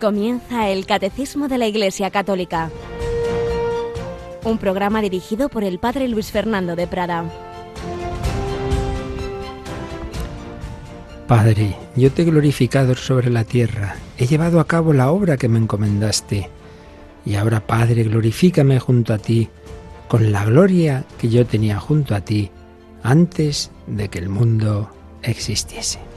Comienza el Catecismo de la Iglesia Católica, un programa dirigido por el Padre Luis Fernando de Prada. Padre, yo te he glorificado sobre la tierra, he llevado a cabo la obra que me encomendaste. Y ahora, Padre, glorifícame junto a ti, con la gloria que yo tenía junto a ti antes de que el mundo existiese.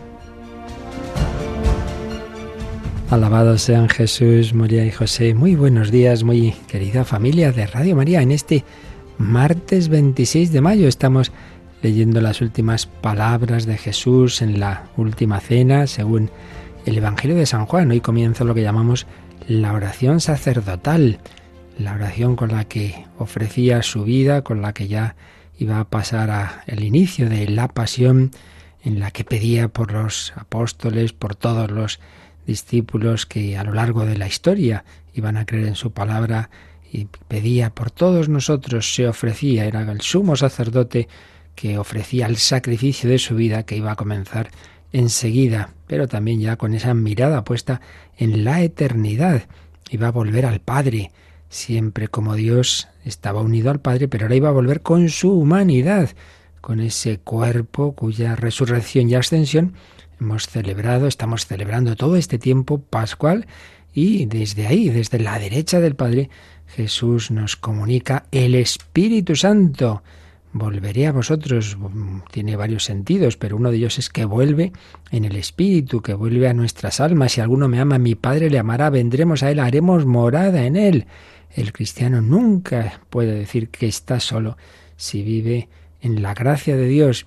Alabados sean Jesús, María y José. Muy buenos días, muy querida familia de Radio María. En este martes 26 de mayo estamos leyendo las últimas palabras de Jesús en la última cena, según el Evangelio de San Juan. Hoy comienza lo que llamamos la oración sacerdotal, la oración con la que ofrecía su vida, con la que ya iba a pasar a el inicio de la pasión, en la que pedía por los apóstoles, por todos los discípulos que a lo largo de la historia iban a creer en su palabra y pedía por todos nosotros, se ofrecía, era el sumo sacerdote que ofrecía el sacrificio de su vida que iba a comenzar enseguida, pero también ya con esa mirada puesta en la eternidad. Iba a volver al Padre, siempre como Dios estaba unido al Padre, pero ahora iba a volver con su humanidad, con ese cuerpo cuya resurrección y ascensión hemos celebrado, estamos celebrando todo este tiempo pascual y desde ahí, desde la derecha del Padre, Jesús nos comunica el Espíritu Santo. Volveré a vosotros. Tiene varios sentidos, pero uno de ellos es que vuelve en el Espíritu, que vuelve a nuestras almas. Si alguno me ama, mi Padre le amará, vendremos a Él, haremos morada en Él. El cristiano nunca puede decir que está solo si vive en la gracia de Dios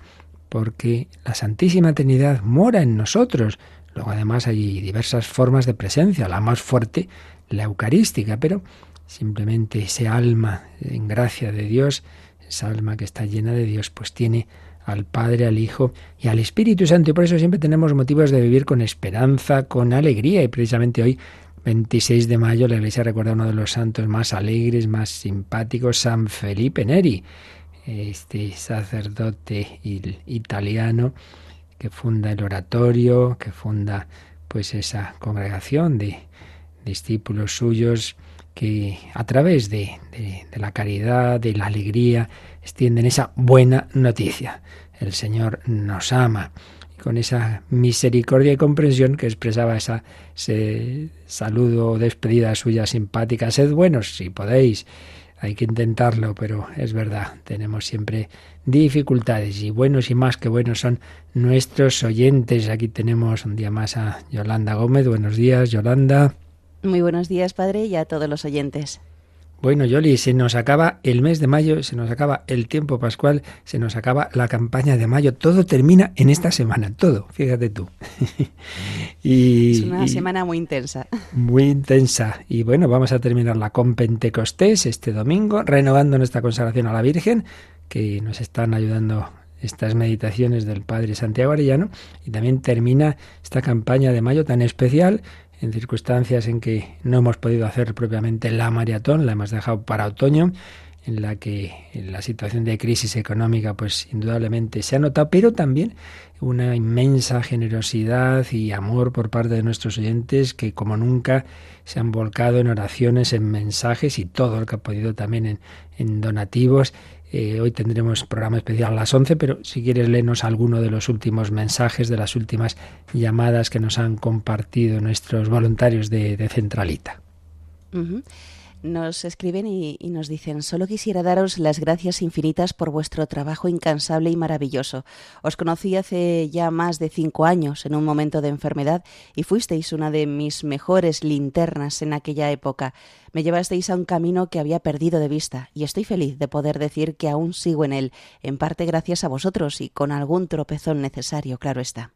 porque la Santísima Trinidad mora en nosotros. Luego además hay diversas formas de presencia, la más fuerte, la eucarística, pero simplemente ese alma en gracia de Dios, esa alma que está llena de Dios, pues tiene al Padre, al Hijo y al Espíritu Santo. Y por eso siempre tenemos motivos de vivir con esperanza, con alegría. Y precisamente hoy, 26 de mayo, la Iglesia recuerda a uno de los santos más alegres, más simpáticos, San Felipe Neri este sacerdote italiano que funda el oratorio, que funda pues esa congregación de discípulos suyos que a través de, de, la caridad, de la alegría, extienden esa buena noticia. El Señor nos ama. Con esa misericordia y comprensión que expresaba esa, ese saludo o despedida suya simpática, sed buenos si podéis, hay que intentarlo, pero es verdad, tenemos siempre dificultades y buenos y más que buenos son nuestros oyentes. Aquí tenemos un día más a Yolanda Gómez. Buenos días, Yolanda. Muy buenos días, padre, y a todos los oyentes. Bueno, Yoli, se nos acaba el mes de mayo, se nos acaba el tiempo pascual, se nos acaba la campaña de mayo, todo termina en esta semana, todo, fíjate tú. y, es una semana muy intensa. Muy intensa. Y bueno, vamos a terminarla con Pentecostés este domingo, renovando nuestra consagración a la Virgen, que nos están ayudando estas meditaciones del Padre Santiago Arellano, y también termina esta campaña de mayo tan especial en circunstancias en que no hemos podido hacer propiamente la maratón, la hemos dejado para otoño, en la que en la situación de crisis económica pues indudablemente se ha notado, pero también una inmensa generosidad y amor por parte de nuestros oyentes que como nunca se han volcado en oraciones, en mensajes y todo lo que ha podido también en, en donativos eh, hoy tendremos programa especial a las 11, pero si quieres leernos alguno de los últimos mensajes, de las últimas llamadas que nos han compartido nuestros voluntarios de, Centralita nos escriben y, nos dicen, solo quisiera daros las gracias infinitas por vuestro trabajo incansable y maravilloso. Os conocí hace ya más de cinco años en un momento de enfermedad y fuisteis una de mis mejores linternas en aquella época. Me llevasteis a un camino que había perdido de vista y estoy feliz de poder decir que aún sigo en él, en parte gracias a vosotros y con algún tropezón necesario, claro está.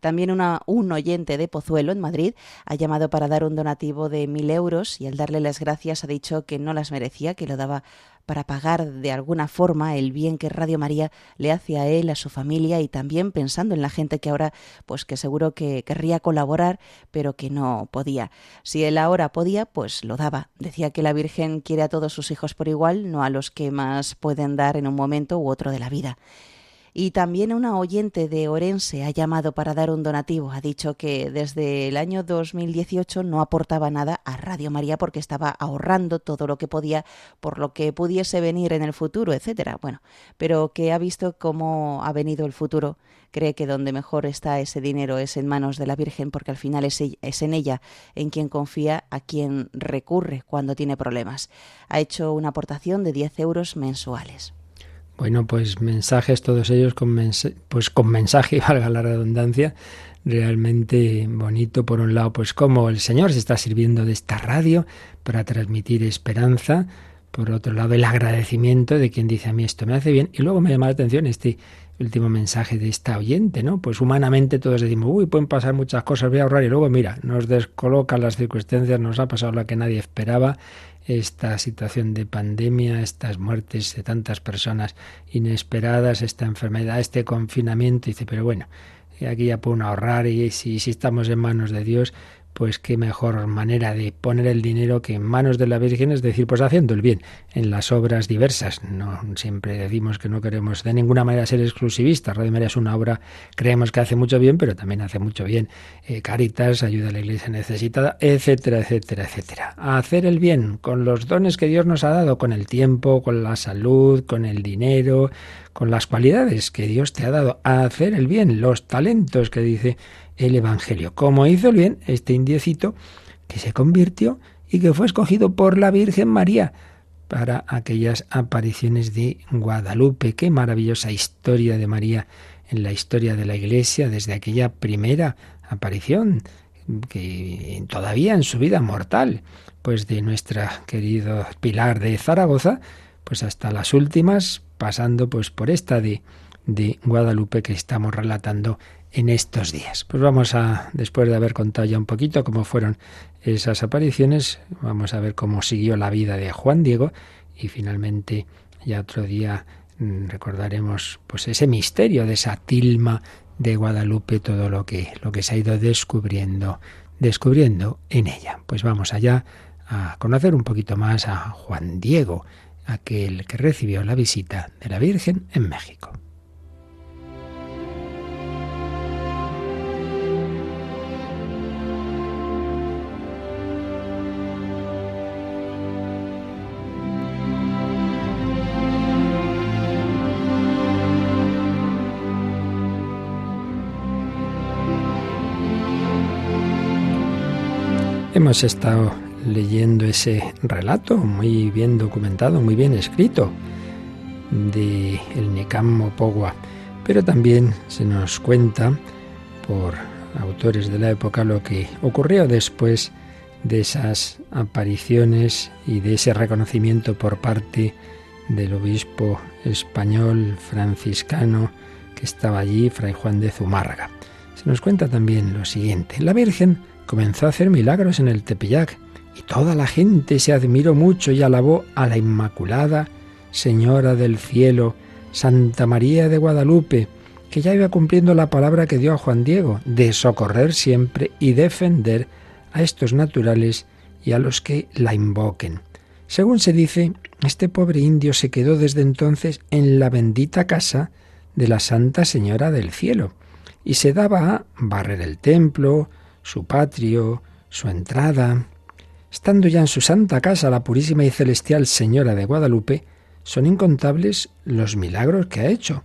También un oyente de Pozuelo, en Madrid, ha llamado para dar un donativo de mil euros y al darle las gracias ha dicho que no las merecía, que lo daba para pagar de alguna forma el bien que Radio María le hace a él, a su familia y también pensando en la gente que ahora, pues que seguro que querría colaborar, pero que no podía. Si él ahora podía, pues lo daba. Decía que la Virgen quiere a todos sus hijos por igual, no a los que más pueden dar en un momento u otro de la vida. Y también una oyente de Orense ha llamado para dar un donativo. Ha dicho que desde el año 2018 no aportaba nada a Radio María porque estaba ahorrando todo lo que podía por lo que pudiese venir en el futuro, etcétera. Bueno, pero que ha visto cómo ha venido el futuro cree que donde mejor está ese dinero es en manos de la Virgen porque al final es, es en ella en quien confía, a quien recurre cuando tiene problemas. Ha hecho una aportación de 10 euros mensuales. Bueno, pues mensajes todos ellos con, pues con mensaje, valga la redundancia, realmente bonito por un lado, pues como el Señor se está sirviendo de esta radio para transmitir esperanza, por otro lado el agradecimiento de quien dice a mí esto me hace bien y luego me llama la atención este último mensaje de esta oyente, ¿no? Pues humanamente todos decimos, uy, pueden pasar muchas cosas, voy a ahorrar y luego mira, nos descolocan las circunstancias, nos ha pasado lo que nadie esperaba, esta situación de pandemia, estas muertes de tantas personas inesperadas, esta enfermedad, este confinamiento, y dice, pero bueno, aquí ya pueden ahorrar y si estamos en manos de Dios, pues qué mejor manera de poner el dinero que en manos de la Virgen, es decir, pues haciendo el bien en las obras diversas. No siempre decimos que no queremos de ninguna manera ser exclusivistas. Radio María es una obra, creemos que hace mucho bien, pero también hace mucho bien eh, Caritas, ayuda a la iglesia necesitada, etcétera, etcétera, etcétera. Hacer el bien con los dones que Dios nos ha dado, con el tiempo, con la salud, con el dinero, con las cualidades que Dios te ha dado, a hacer el bien, los talentos que dice el Evangelio. Como hizo el bien este indiecito que se convirtió y que fue escogido por la Virgen María para aquellas apariciones de Guadalupe. Qué maravillosa historia de María en la historia de la Iglesia desde aquella primera aparición que todavía en su vida mortal, pues de nuestra querido Pilar de Zaragoza, pues hasta las últimas, pasando pues por esta de, de Guadalupe que estamos relatando en estos días. Pues vamos a, después de haber contado ya un poquito cómo fueron esas apariciones, vamos a ver cómo siguió la vida de Juan Diego y finalmente ya otro día mm, recordaremos pues ese misterio de esa tilma de Guadalupe, todo lo que, lo que se ha ido descubriendo, descubriendo en ella. Pues vamos allá a conocer un poquito más a Juan Diego, aquel que recibió la visita de la Virgen en México. Hemos estado leyendo ese relato muy bien documentado, muy bien escrito de el Nikam Mopogua, pero también se nos cuenta por autores de la época lo que ocurrió después de esas apariciones y de ese reconocimiento por parte del obispo español franciscano que estaba allí, Fray Juan de Zumárraga. Se nos cuenta también lo siguiente. La Virgen comenzó a hacer milagros en el Tepeyac y toda la gente se admiró mucho y alabó a la Inmaculada Señora del Cielo, Santa María de Guadalupe, que ya iba cumpliendo la palabra que dio a Juan Diego, de socorrer siempre y defender a estos naturales y a los que la invoquen. Según se dice, este pobre indio se quedó desde entonces en la bendita casa de la Santa Señora del Cielo y se daba a barrer el templo, su patrio, su entrada. Estando ya en su santa casa la purísima y celestial Señora de Guadalupe, son incontables los milagros que ha hecho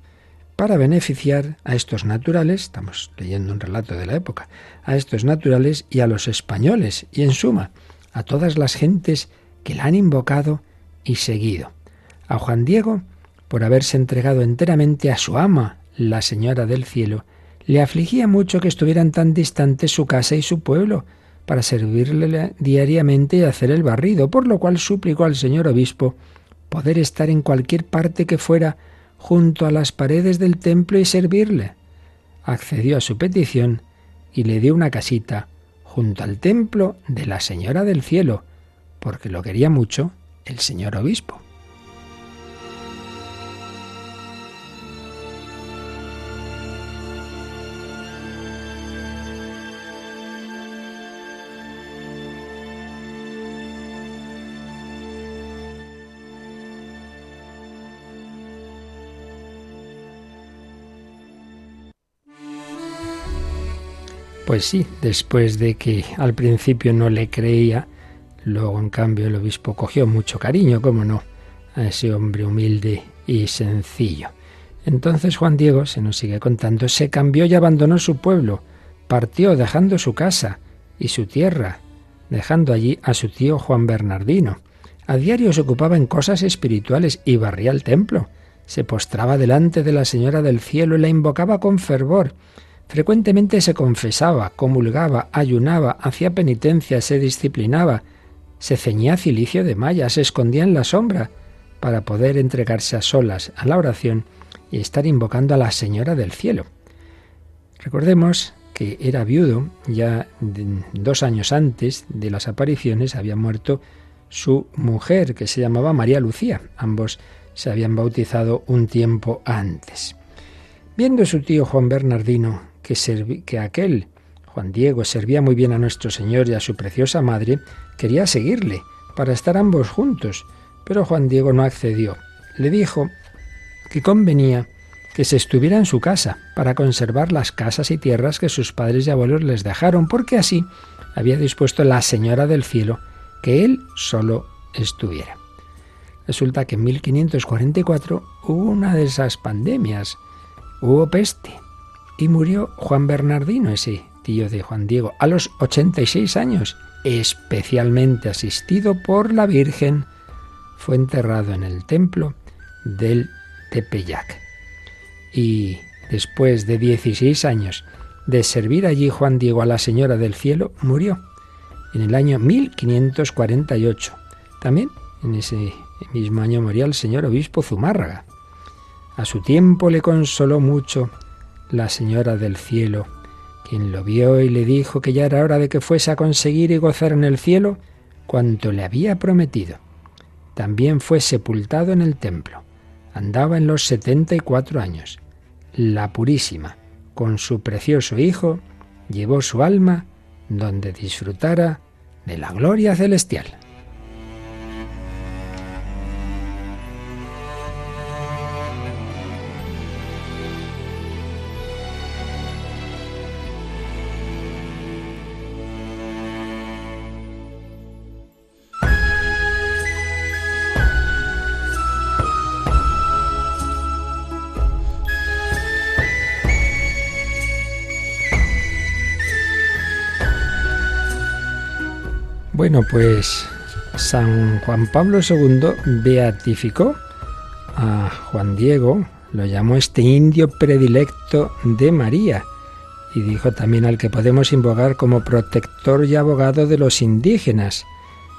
para beneficiar a estos naturales, estamos leyendo un relato de la época, a estos naturales y a los españoles, y en suma, a todas las gentes que la han invocado y seguido. A Juan Diego, por haberse entregado enteramente a su ama, la Señora del Cielo, le afligía mucho que estuvieran tan distantes su casa y su pueblo, para servirle diariamente y hacer el barrido, por lo cual suplicó al señor obispo poder estar en cualquier parte que fuera junto a las paredes del templo y servirle. Accedió a su petición y le dio una casita junto al templo de la Señora del Cielo, porque lo quería mucho el señor obispo. Pues sí, después de que al principio no le creía, luego en cambio el obispo cogió mucho cariño, como no, a ese hombre humilde y sencillo. Entonces Juan Diego, se nos sigue contando, se cambió y abandonó su pueblo, partió dejando su casa y su tierra, dejando allí a su tío Juan Bernardino. A diario se ocupaba en cosas espirituales y barría el templo. Se postraba delante de la Señora del Cielo y la invocaba con fervor. Frecuentemente se confesaba, comulgaba, ayunaba, hacía penitencia, se disciplinaba, se ceñía cilicio de malla, se escondía en la sombra, para poder entregarse a solas a la oración y estar invocando a la Señora del Cielo. Recordemos que era viudo, ya dos años antes de las apariciones había muerto su mujer, que se llamaba María Lucía. Ambos se habían bautizado un tiempo antes. Viendo su tío Juan Bernardino que, que aquel, Juan Diego, servía muy bien a nuestro Señor y a su preciosa madre, quería seguirle, para estar ambos juntos, pero Juan Diego no accedió. Le dijo que convenía que se estuviera en su casa para conservar las casas y tierras que sus padres y abuelos les dejaron, porque así había dispuesto la Señora del Cielo que él solo estuviera. Resulta que en 1544 hubo una de esas pandemias, hubo peste, y murió Juan Bernardino, ese tío de Juan Diego, a los 86 años, especialmente asistido por la Virgen. Fue enterrado en el templo del Tepeyac. Y después de 16 años de servir allí Juan Diego a la Señora del Cielo, murió en el año 1548. También en ese mismo año moría el señor obispo Zumárraga. A su tiempo le consoló mucho la Señora del Cielo, quien lo vio y le dijo que ya era hora de que fuese a conseguir y gozar en el cielo cuanto le había prometido. También fue sepultado en el templo. Andaba en los setenta y cuatro años. La Purísima, con su precioso Hijo, llevó su alma donde disfrutara de la gloria celestial. Bueno, pues San Juan Pablo II beatificó a Juan Diego, lo llamó este indio predilecto de María, y dijo también al que podemos invocar como protector y abogado de los indígenas,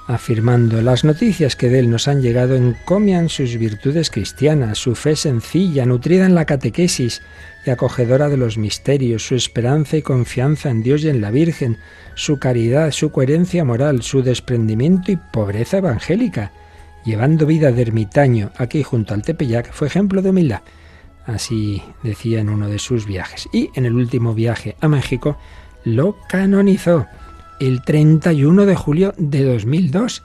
afirmando las noticias que de él nos han llegado encomian sus virtudes cristianas, su fe sencilla, nutrida en la catequesis y acogedora de los misterios, su esperanza y confianza en Dios y en la Virgen, su caridad, su coherencia moral, su desprendimiento y pobreza evangélica. Llevando vida de ermitaño aquí junto al Tepeyac, fue ejemplo de humildad. Así decía en uno de sus viajes. Y en el último viaje a México lo canonizó el 31 de julio de 2002,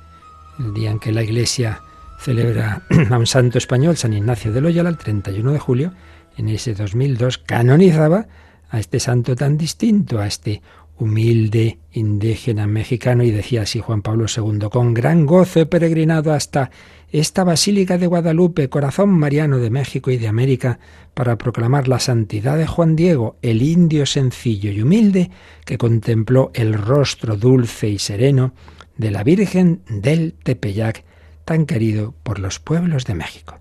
el día en que la Iglesia celebra a un santo español, San Ignacio de Loyola, el 31 de julio, en ese 2002, canonizaba a este santo tan distinto, a este humilde indígena mexicano y decía así Juan Pablo II, con gran gozo he peregrinado hasta esta Basílica de Guadalupe, corazón mariano de México y de América, para proclamar la santidad de Juan Diego, el indio sencillo y humilde que contempló el rostro dulce y sereno de la Virgen del Tepeyac, tan querido por los pueblos de México.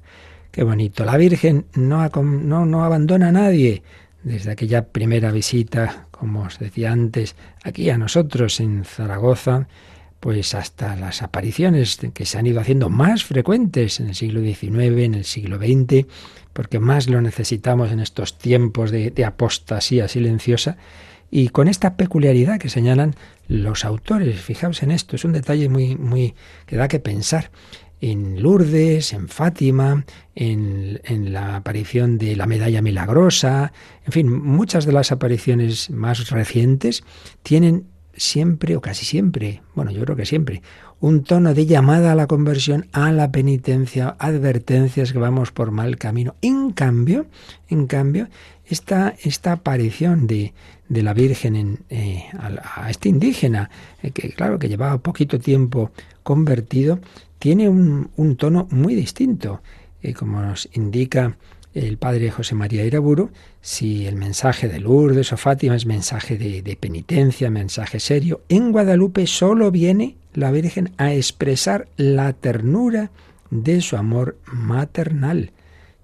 Qué bonito, la Virgen no, no, no abandona a nadie. Desde aquella primera visita como os decía antes, aquí a nosotros en Zaragoza, pues hasta las apariciones que se han ido haciendo más frecuentes en el siglo XIX, en el siglo XX, porque más lo necesitamos en estos tiempos de, apostasía silenciosa, y con esta peculiaridad que señalan los autores. Fijaos en esto, es un detalle muy, muy que da que pensar en Lourdes, en Fátima, en, la aparición de la medalla milagrosa, en fin, muchas de las apariciones más recientes tienen siempre o casi siempre, bueno, yo creo que siempre, un tono de llamada a la conversión, a la penitencia, advertencias que vamos por mal camino. En cambio, en cambio, esta, esta aparición de, de la Virgen en, eh, a, este indígena, eh, que claro, que llevaba poquito tiempo convertido, tiene un, tono muy distinto. Eh, como nos indica el padre José María Iraburu, si el mensaje de Lourdes o Fátima es mensaje de, de, penitencia, mensaje serio, en Guadalupe solo viene la Virgen a expresar la ternura de su amor maternal.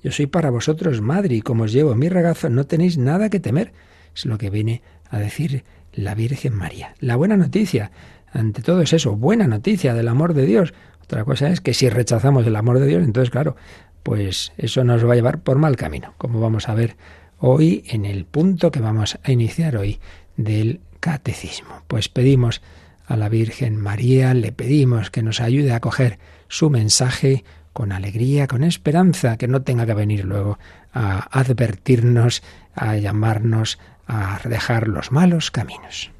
Yo soy para vosotros madre y como os llevo mi regazo no tenéis nada que temer. Es lo que viene a decir la Virgen María. La buena noticia, ante todo es eso, buena noticia del amor de Dios. Otra cosa es que si rechazamos el amor de Dios, entonces claro, pues eso nos va a llevar por mal camino, como vamos a ver hoy en el punto que vamos a iniciar hoy del catecismo. Pues pedimos a la Virgen María, le pedimos que nos ayude a coger su mensaje con alegría, con esperanza, que no tenga que venir luego a advertirnos, a llamarnos a dejar los malos caminos.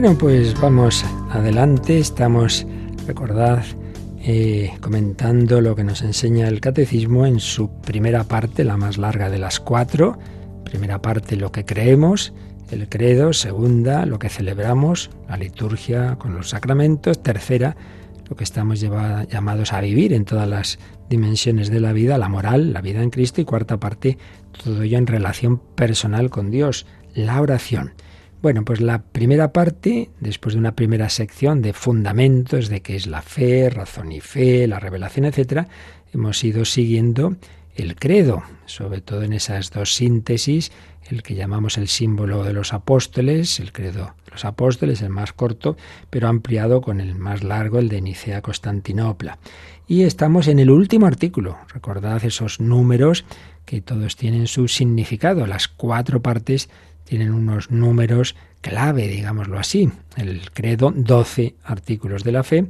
Bueno, pues vamos adelante. Estamos, recordad, eh, comentando lo que nos enseña el catecismo en su primera parte, la más larga de las cuatro. Primera parte, lo que creemos, el credo. Segunda, lo que celebramos, la liturgia con los sacramentos. Tercera, lo que estamos llamados a vivir en todas las dimensiones de la vida, la moral, la vida en Cristo. Y cuarta parte, todo ello en relación personal con Dios, la oración. Bueno, pues la primera parte, después de una primera sección de fundamentos de qué es la fe, razón y fe, la revelación, etcétera, hemos ido siguiendo el credo, sobre todo en esas dos síntesis, el que llamamos el símbolo de los apóstoles, el credo de los apóstoles, el más corto, pero ampliado con el más largo, el de Nicea Constantinopla. Y estamos en el último artículo. Recordad esos números que todos tienen su significado, las cuatro partes tienen unos números clave, digámoslo así. El credo, 12 artículos de la fe.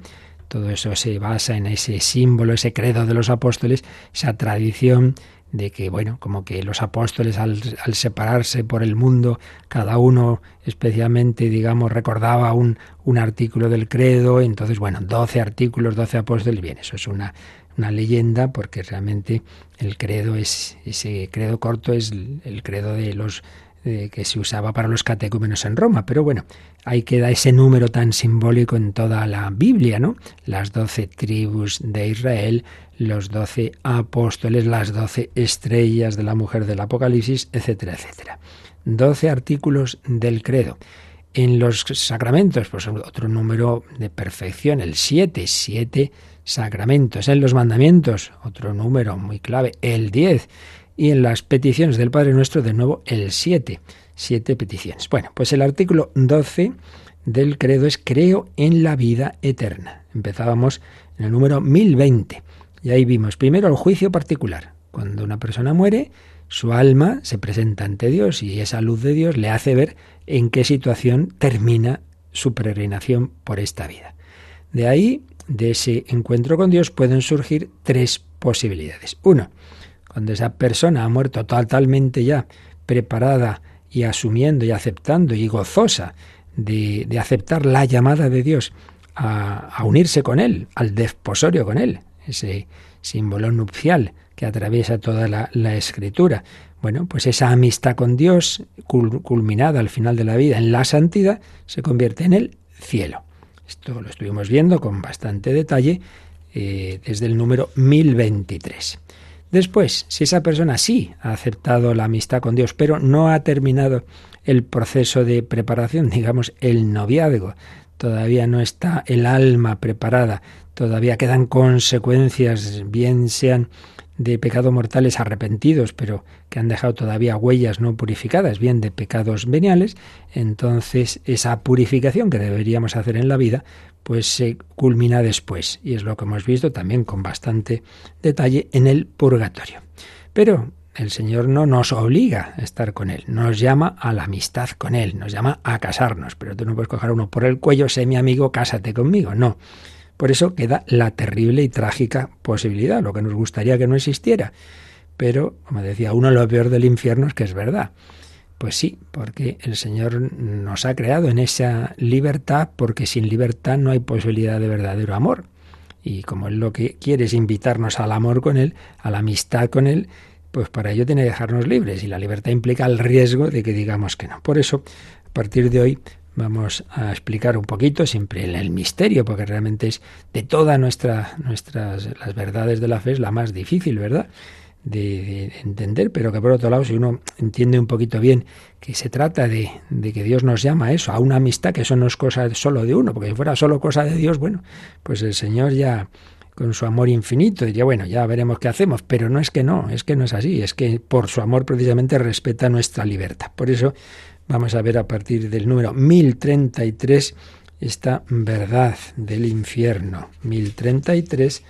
Todo eso se basa en ese símbolo, ese credo de los apóstoles, esa tradición de que, bueno, como que los apóstoles al, separarse por el mundo, cada uno especialmente, digamos, recordaba un, artículo del credo, entonces, bueno, 12 artículos, 12 apóstoles, bien, eso es una, una leyenda porque realmente el credo es, ese credo corto es el credo de los eh, que se usaba para los catecúmenos en Roma. Pero bueno, ahí queda ese número tan simbólico en toda la Biblia, ¿no? Las doce tribus de Israel, los doce apóstoles, las doce estrellas de la mujer del Apocalipsis, etcétera, etcétera. Doce artículos del credo. En los sacramentos, pues otro número de perfección, el siete, siete sacramentos. En los mandamientos, otro número muy clave, el diez y en las peticiones del Padre Nuestro, de nuevo, el 7. Siete peticiones. Bueno, pues el artículo 12 del credo es creo en la vida eterna. Empezábamos en el número 1020. Y ahí vimos primero el juicio particular. Cuando una persona muere, su alma se presenta ante Dios y esa luz de Dios le hace ver en qué situación termina su peregrinación por esta vida. De ahí, de ese encuentro con Dios, pueden surgir tres posibilidades. Uno, cuando esa persona ha muerto totalmente ya preparada y asumiendo y aceptando y gozosa de, aceptar la llamada de Dios a, unirse con Él, al desposorio con Él, ese símbolo nupcial que atraviesa toda la, escritura. Bueno, pues esa amistad con Dios, culminada al final de la vida en la santidad, se convierte en el cielo. Esto lo estuvimos viendo con bastante detalle eh, desde el número 1023. Después, si esa persona sí ha aceptado la amistad con Dios, pero no ha terminado el proceso de preparación, digamos, el noviazgo, todavía no está el alma preparada, todavía quedan consecuencias, bien sean de pecados mortales arrepentidos, pero que han dejado todavía huellas no purificadas, bien de pecados veniales, entonces esa purificación que deberíamos hacer en la vida, pues se culmina después. Y es lo que hemos visto también con bastante detalle en el purgatorio. Pero el Señor no nos obliga a estar con Él, nos llama a la amistad con Él, nos llama a casarnos, pero tú no puedes coger uno por el cuello, sé mi amigo, cásate conmigo, no. Por eso queda la terrible y trágica posibilidad, lo que nos gustaría que no existiera. Pero, como decía, uno lo peor del infierno es que es verdad. Pues sí, porque el Señor nos ha creado en esa libertad, porque sin libertad no hay posibilidad de verdadero amor. Y como Él lo que quiere es invitarnos al amor con Él, a la amistad con Él, pues para ello tiene que dejarnos libres. Y la libertad implica el riesgo de que digamos que no. Por eso, a partir de hoy, vamos a explicar un poquito, siempre el, el misterio, porque realmente es de todas nuestra, nuestras las verdades de la fe es la más difícil, ¿verdad? De, entender, pero que por otro lado, si uno entiende un poquito bien que se trata de, de, que Dios nos llama a eso, a una amistad, que eso no es cosa solo de uno, porque si fuera solo cosa de Dios, bueno, pues el Señor ya con su amor infinito diría, bueno, ya veremos qué hacemos, pero no es que no, es que no es así, es que por su amor precisamente respeta nuestra libertad. Por eso Vamos a ver a partir del número 1033 esta verdad del infierno. 1033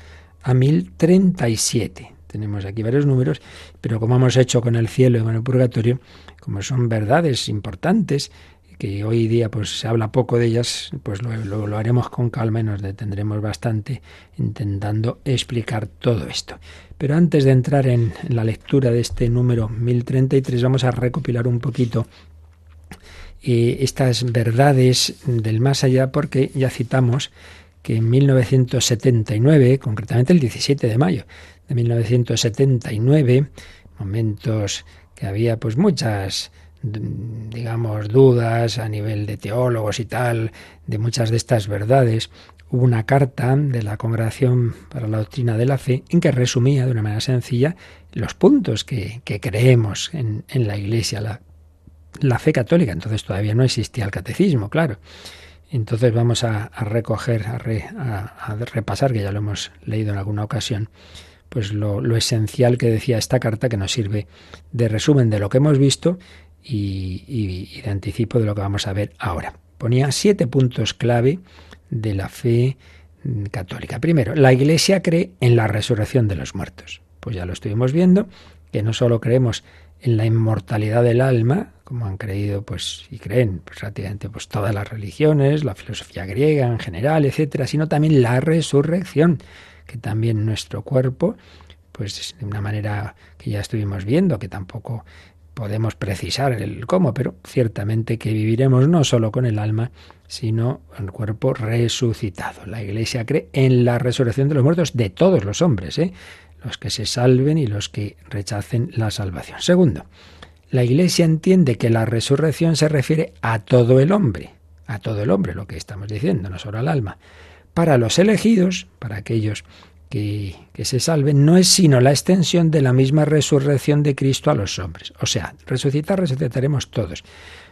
a 1037. Tenemos aquí varios números, pero como hemos hecho con el cielo y con el purgatorio, como son verdades importantes, que hoy día pues se habla poco de ellas, pues lo, haremos con calma y nos detendremos bastante intentando explicar todo esto. Pero antes de entrar en la lectura de este número 1033, vamos a recopilar un poquito estas verdades del más allá, porque ya citamos que en 1979, concretamente el 17 de mayo de 1979, momentos que había pues muchas digamos dudas a nivel de teólogos y tal de muchas de estas verdades hubo una carta de la Congregación para la Doctrina de la Fe en que resumía de una manera sencilla los puntos que, que creemos en, en la Iglesia, la la fe católica. Entonces todavía no existía el catecismo, claro. Entonces vamos a, recoger, a, repasar, que ya lo hemos leído en alguna ocasión, pues lo, esencial que decía esta carta que nos sirve de resumen de lo que hemos visto y, de anticipo de lo que vamos a ver ahora. Ponía siete puntos clave de la fe católica. Primero, la Iglesia cree en la resurrección de los muertos. Pues ya lo estuvimos viendo, que no solo creemos en la inmortalidad del alma, como han creído pues y creen pues, prácticamente pues todas las religiones, la filosofía griega en general, etcétera, sino también la resurrección, que también nuestro cuerpo, pues de una manera que ya estuvimos viendo, que tampoco podemos precisar el cómo, pero ciertamente que viviremos no solo con el alma, sino el cuerpo resucitado. La Iglesia cree en la resurrección de los muertos de todos los hombres, ¿eh? los que se salven y los que rechacen la salvación. Segundo, la Iglesia entiende que la resurrección se refiere a todo el hombre, a todo el hombre, lo que estamos diciendo, no solo al alma. Para los elegidos, para aquellos que, que, se salven, no es sino la extensión de la misma resurrección de Cristo a los hombres. O sea, resucitar, resucitaremos todos.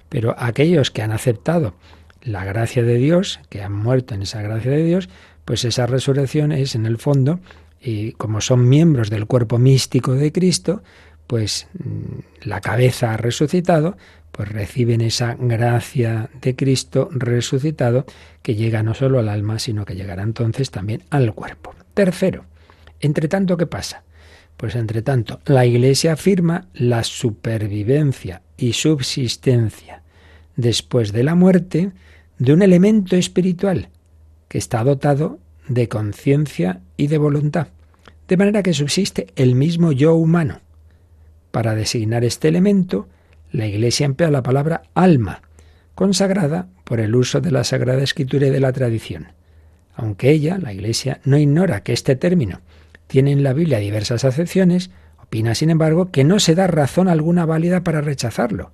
Pero aquellos que han aceptado la gracia de Dios, que han muerto en esa gracia de Dios, pues esa resurrección es en el fondo y como son miembros del cuerpo místico de Cristo, pues mm, la cabeza ha resucitado, pues reciben esa gracia de Cristo resucitado que llega no solo al alma, sino que llegará entonces también al cuerpo. Tercero, entre tanto, ¿qué pasa? Pues entre tanto, la Iglesia afirma la supervivencia y subsistencia después de la muerte de un elemento espiritual que está dotado de conciencia y de voluntad de manera que subsiste el mismo yo humano. Para designar este elemento, la Iglesia emplea la palabra alma, consagrada por el uso de la Sagrada Escritura y de la tradición. Aunque ella, la Iglesia, no ignora que este término tiene en la Biblia diversas acepciones, opina, sin embargo, que no se da razón alguna válida para rechazarlo,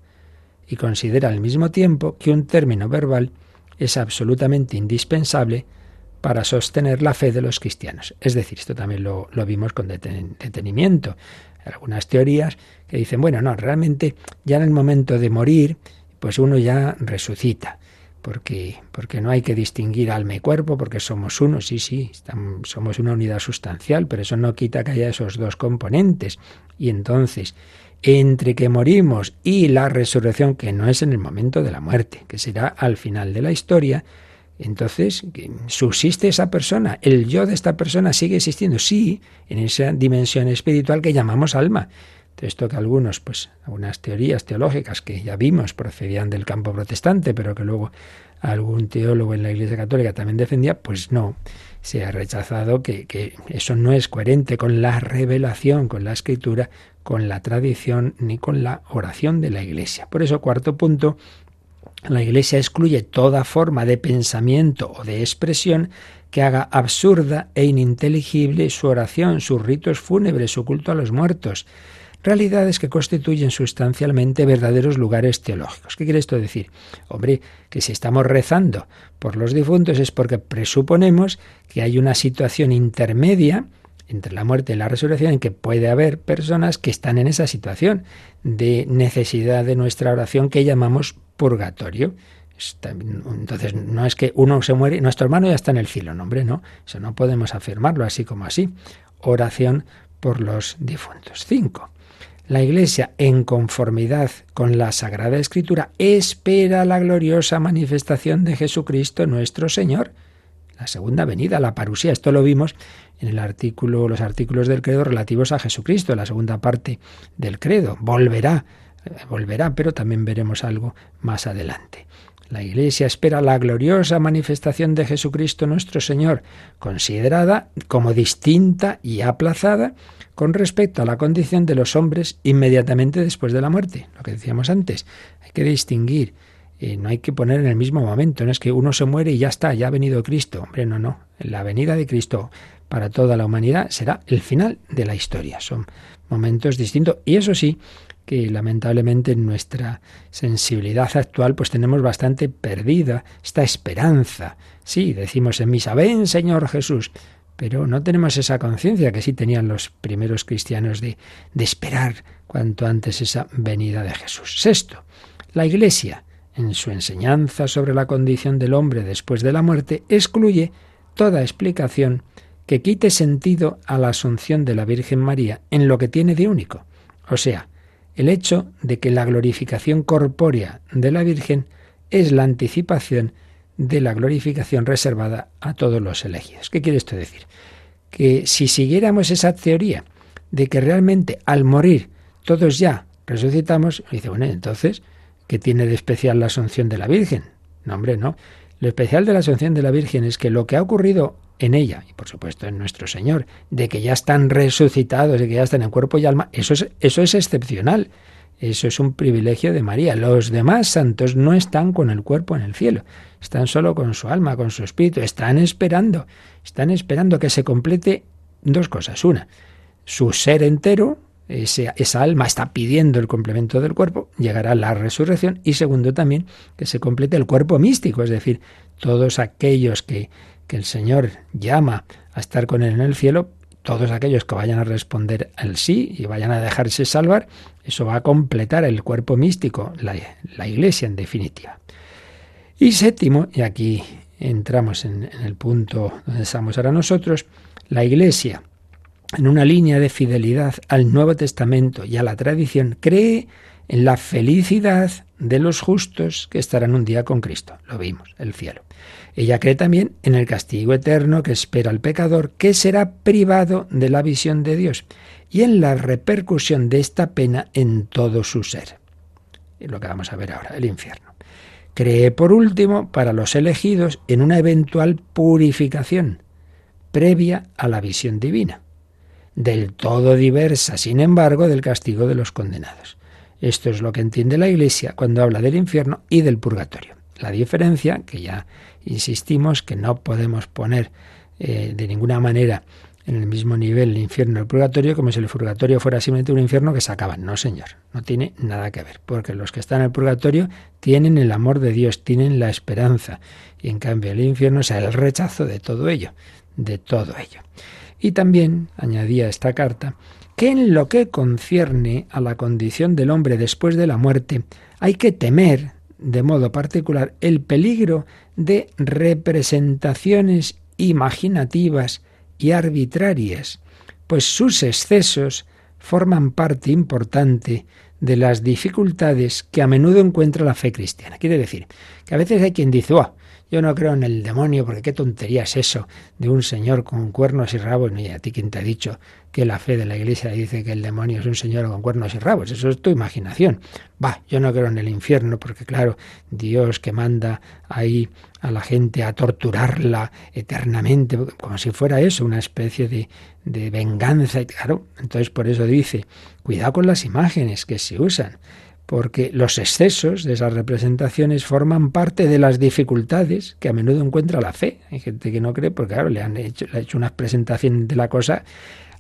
y considera al mismo tiempo que un término verbal es absolutamente indispensable para sostener la fe de los cristianos. Es decir, esto también lo, vimos con detenimiento. Algunas teorías que dicen, bueno, no, realmente ya en el momento de morir, pues uno ya resucita porque, porque no hay que distinguir alma y cuerpo, porque somos uno, sí, sí, somos una unidad sustancial, pero eso no quita que haya esos dos componentes. Y entonces, entre que morimos y la resurrección, que no es en el momento de la muerte, que será al final de la historia, entonces subsiste esa persona, el yo de esta persona sigue existiendo, sí, en esa dimensión espiritual que llamamos alma. Esto que algunos, pues, algunas teorías teológicas que ya vimos procedían del campo protestante, pero que luego algún teólogo en la Iglesia Católica también defendía, pues no, se ha rechazado que, que eso no es coherente con la revelación, con la escritura, con la tradición ni con la oración de la Iglesia. Por eso, cuarto punto, la Iglesia excluye toda forma de pensamiento o de expresión que haga absurda e ininteligible su oración, sus ritos fúnebres, su culto a los muertos realidades que constituyen sustancialmente verdaderos lugares teológicos. ¿Qué quiere esto decir? Hombre, que si estamos rezando por los difuntos es porque presuponemos que hay una situación intermedia entre la muerte y la resurrección en que puede haber personas que están en esa situación de necesidad de nuestra oración que llamamos purgatorio. Entonces, no es que uno se muere nuestro hermano ya está en el cielo, no, hombre, no, eso no podemos afirmarlo así como así. Oración por los difuntos. Cinco. La Iglesia, en conformidad con la Sagrada Escritura, espera la gloriosa manifestación de Jesucristo nuestro Señor. La segunda venida, la parusía. Esto lo vimos en el artículo, los artículos del credo relativos a Jesucristo, la segunda parte del credo. Volverá, volverá, pero también veremos algo más adelante. La Iglesia espera la gloriosa manifestación de Jesucristo nuestro Señor, considerada como distinta y aplazada con respecto a la condición de los hombres inmediatamente después de la muerte, lo que decíamos antes. Hay que distinguir, eh, no hay que poner en el mismo momento, no es que uno se muere y ya está, ya ha venido Cristo. Hombre, no, no. La venida de Cristo para toda la humanidad será el final de la historia. Son momentos distintos. Y eso sí, que lamentablemente en nuestra sensibilidad actual pues tenemos bastante perdida esta esperanza. Sí, decimos en misa, ven Señor Jesús, pero no tenemos esa conciencia que sí tenían los primeros cristianos de, de esperar cuanto antes esa venida de Jesús. Sexto, la Iglesia, en su enseñanza sobre la condición del hombre después de la muerte, excluye toda explicación que quite sentido a la asunción de la Virgen María en lo que tiene de único, o sea, el hecho de que la glorificación corpórea de la Virgen es la anticipación de la glorificación reservada a todos los elegidos. ¿Qué quiere esto decir? Que si siguiéramos esa teoría de que realmente al morir todos ya resucitamos, dice, bueno, entonces, ¿qué tiene de especial la asunción de la Virgen? No, hombre, no. Lo especial de la asunción de la Virgen es que lo que ha ocurrido en ella, y por supuesto en nuestro Señor, de que ya están resucitados, de que ya están en cuerpo y alma, eso es, eso es excepcional. Eso es un privilegio de María. Los demás santos no están con el cuerpo en el cielo, están solo con su alma, con su espíritu, están esperando, están esperando que se complete dos cosas. Una, su ser entero, esa alma está pidiendo el complemento del cuerpo, llegará la resurrección. Y segundo también, que se complete el cuerpo místico, es decir, todos aquellos que, que el Señor llama a estar con Él en el cielo, todos aquellos que vayan a responder al sí y vayan a dejarse salvar, eso va a completar el cuerpo místico, la, la iglesia en definitiva. Y séptimo, y aquí entramos en, en el punto donde estamos ahora nosotros, la iglesia, en una línea de fidelidad al Nuevo Testamento y a la tradición, cree en la felicidad de los justos que estarán un día con Cristo. Lo vimos, el cielo. Ella cree también en el castigo eterno que espera al pecador, que será privado de la visión de Dios, y en la repercusión de esta pena en todo su ser. Es lo que vamos a ver ahora, el infierno. Cree, por último, para los elegidos, en una eventual purificación, previa a la visión divina, del todo diversa, sin embargo, del castigo de los condenados. Esto es lo que entiende la Iglesia cuando habla del infierno y del purgatorio. La diferencia, que ya insistimos, que no podemos poner eh, de ninguna manera en el mismo nivel el infierno y el purgatorio como si el purgatorio fuera simplemente un infierno que se acaba. No, señor, no tiene nada que ver, porque los que están en el purgatorio tienen el amor de Dios, tienen la esperanza, y en cambio el infierno es el rechazo de todo ello, de todo ello. Y también añadía esta carta que en lo que concierne a la condición del hombre después de la muerte, hay que temer de modo particular el peligro de representaciones imaginativas y arbitrarias, pues sus excesos forman parte importante de las dificultades que a menudo encuentra la fe cristiana. Quiere decir que a veces hay quien dice, oh, yo no creo en el demonio porque qué tontería es eso de un señor con cuernos y rabos. Y a ti quien te ha dicho que la fe de la iglesia dice que el demonio es un señor con cuernos y rabos. Eso es tu imaginación. Va, yo no creo en el infierno porque claro, Dios que manda ahí a la gente a torturarla eternamente, como si fuera eso, una especie de, de venganza. Claro, entonces por eso dice, cuidado con las imágenes que se usan porque los excesos de esas representaciones forman parte de las dificultades que a menudo encuentra la fe. Hay gente que no cree porque, claro, le han hecho, le hecho una presentación de la cosa.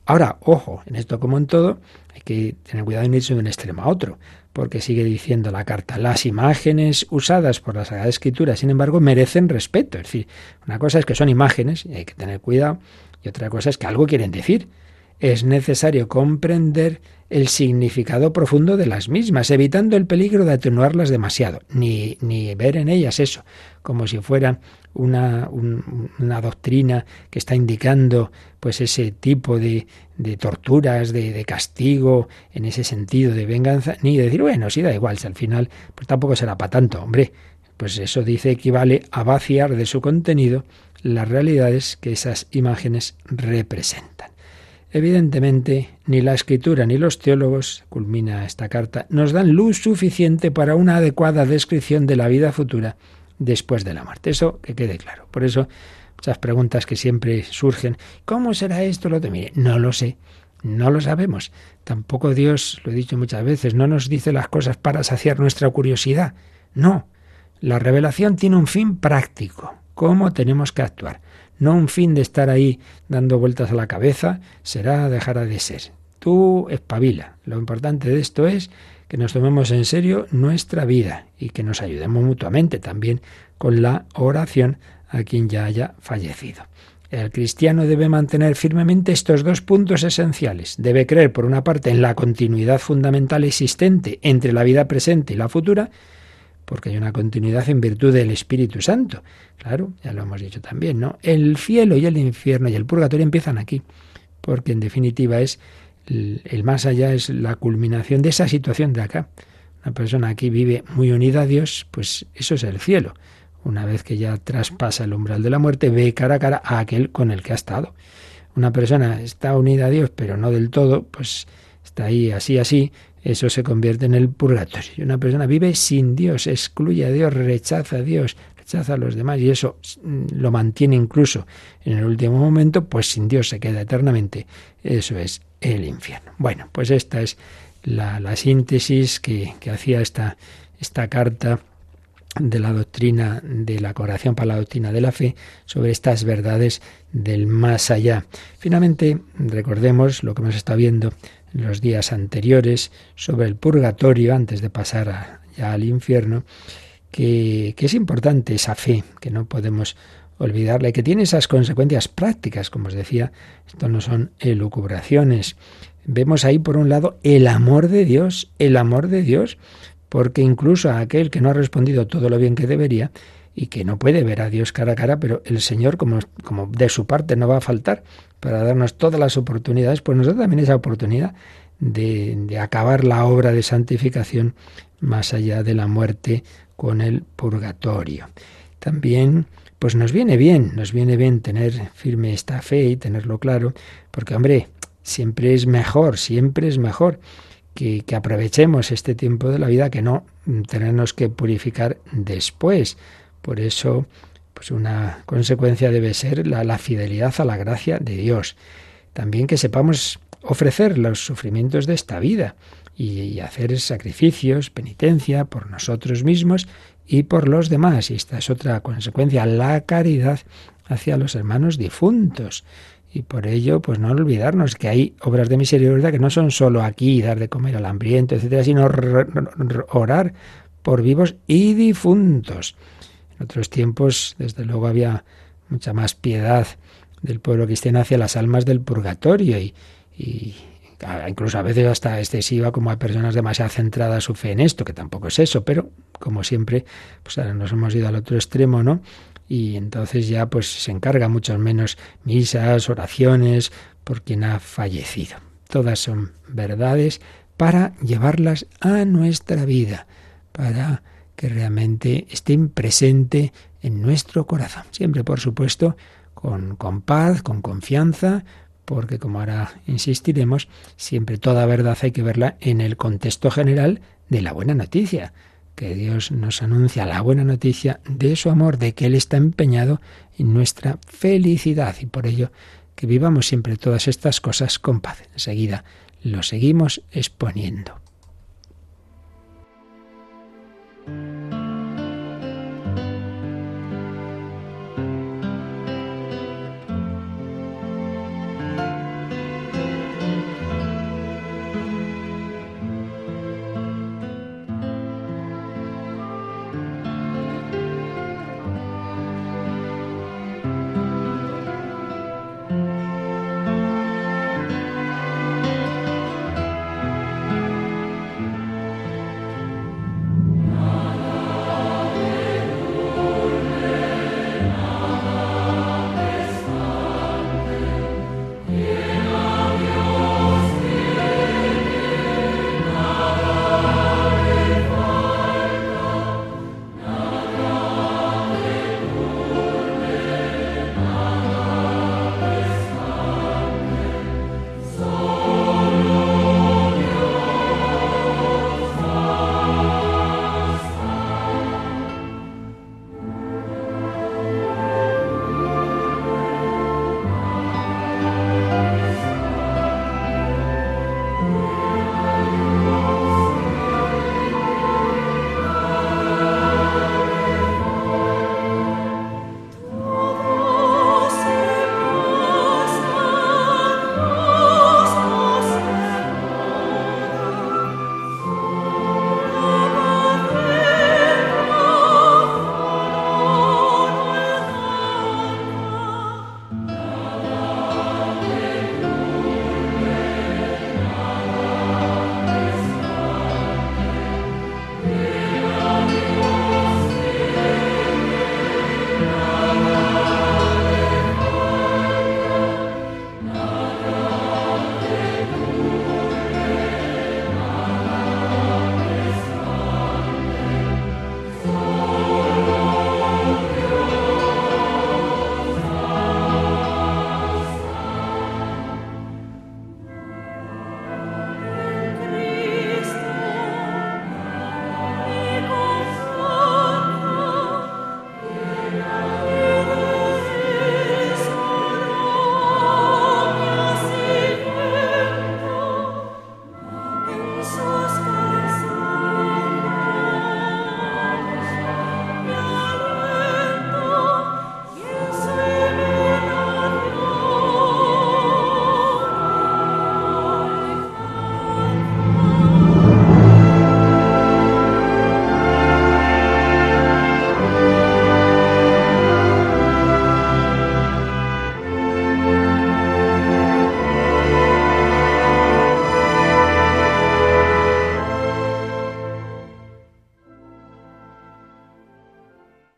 Ahora, ojo, en esto como en todo, hay que tener cuidado en irse de un extremo a otro, porque sigue diciendo la carta, las imágenes usadas por la Sagrada Escritura, sin embargo, merecen respeto. Es decir, una cosa es que son imágenes y hay que tener cuidado, y otra cosa es que algo quieren decir. Es necesario comprender el significado profundo de las mismas, evitando el peligro de atenuarlas demasiado, ni, ni ver en ellas eso, como si fuera una, una doctrina que está indicando pues ese tipo de, de torturas, de, de, castigo, en ese sentido de venganza, ni decir, bueno, sí da igual, si al final pues tampoco será para tanto, hombre, pues eso dice equivale a vaciar de su contenido las realidades que esas imágenes representan. Evidentemente, ni la escritura ni los teólogos, culmina esta carta, nos dan luz suficiente para una adecuada descripción de la vida futura después de la muerte. Eso que quede claro. Por eso, muchas preguntas que siempre surgen. ¿Cómo será esto? Lo de mire, no lo sé. No lo sabemos. Tampoco Dios, lo he dicho muchas veces, no nos dice las cosas para saciar nuestra curiosidad. No. La revelación tiene un fin práctico. ¿Cómo tenemos que actuar? No un fin de estar ahí dando vueltas a la cabeza, será dejará de ser. Tú espabila. Lo importante de esto es que nos tomemos en serio nuestra vida y que nos ayudemos mutuamente también con la oración a quien ya haya fallecido. El cristiano debe mantener firmemente estos dos puntos esenciales. Debe creer, por una parte, en la continuidad fundamental existente entre la vida presente y la futura, porque hay una continuidad en virtud del Espíritu Santo. Claro, ya lo hemos dicho también, ¿no? El cielo y el infierno y el purgatorio empiezan aquí, porque en definitiva es el, más allá es la culminación de esa situación de acá. Una persona aquí vive muy unida a Dios, pues eso es el cielo. Una vez que ya traspasa el umbral de la muerte, ve cara a cara a aquel con el que ha estado. Una persona está unida a Dios, pero no del todo, pues está ahí así, así, eso se convierte en el purgatorio. Y una persona vive sin Dios, excluye a Dios, rechaza a Dios, rechaza a los demás y eso mm, lo mantiene incluso en el último momento, pues sin Dios se queda eternamente. Eso es el infierno. Bueno, pues esta es la, síntesis que, que hacía esta, esta carta de la doctrina de la congregación para la doctrina de la fe sobre estas verdades del más allá. Finalmente, recordemos lo que hemos estado viendo los días anteriores sobre el purgatorio antes de pasar ya al infierno, que, que, es importante esa fe, que no podemos olvidarla y que tiene esas consecuencias prácticas, como os decía, esto no son elucubraciones. Vemos ahí por un lado el amor de Dios, el amor de Dios, porque incluso a aquel que no ha respondido todo lo bien que debería, y que no puede ver a Dios cara a cara, pero el Señor, como, como de su parte no va a faltar para darnos todas las oportunidades, pues nos da también esa oportunidad de, de acabar la obra de santificación más allá de la muerte con el purgatorio. También pues nos viene bien, nos viene bien tener firme esta fe y tenerlo claro, porque hombre, siempre es mejor, siempre es mejor que, aprovechemos este tiempo de la vida que no tenernos que purificar después. Por eso, pues una consecuencia debe ser la, fidelidad a la gracia de Dios. También que sepamos ofrecer los sufrimientos de esta vida y, hacer sacrificios, penitencia por nosotros mismos y por los demás. Y esta es otra consecuencia, la caridad hacia los hermanos difuntos. Y por ello, pues no olvidarnos que hay obras de misericordia que no son solo aquí, dar de comer al hambriento, etcétera, sino orar por vivos y difuntos. En otros tiempos, desde luego, había mucha más piedad del pueblo cristiano hacia las almas del purgatorio y, incluso a veces hasta excesiva como hay personas demasiado centradas su fe en esto, que tampoco es eso, pero como siempre, pues ahora nos hemos ido al otro extremo, ¿no? Y entonces ya pues se encarga mucho menos misas, oraciones por quien ha fallecido. Todas son verdades para llevarlas a nuestra vida, para que realmente estén presente en nuestro corazón. Siempre, por supuesto, con, con paz, con confianza, porque como ahora insistiremos, siempre toda verdad hay que verla en el contexto general de la buena noticia, que Dios nos anuncia la buena noticia de su amor, de que Él está empeñado en nuestra felicidad y por ello que vivamos siempre todas estas cosas con paz. Enseguida lo seguimos exponiendo.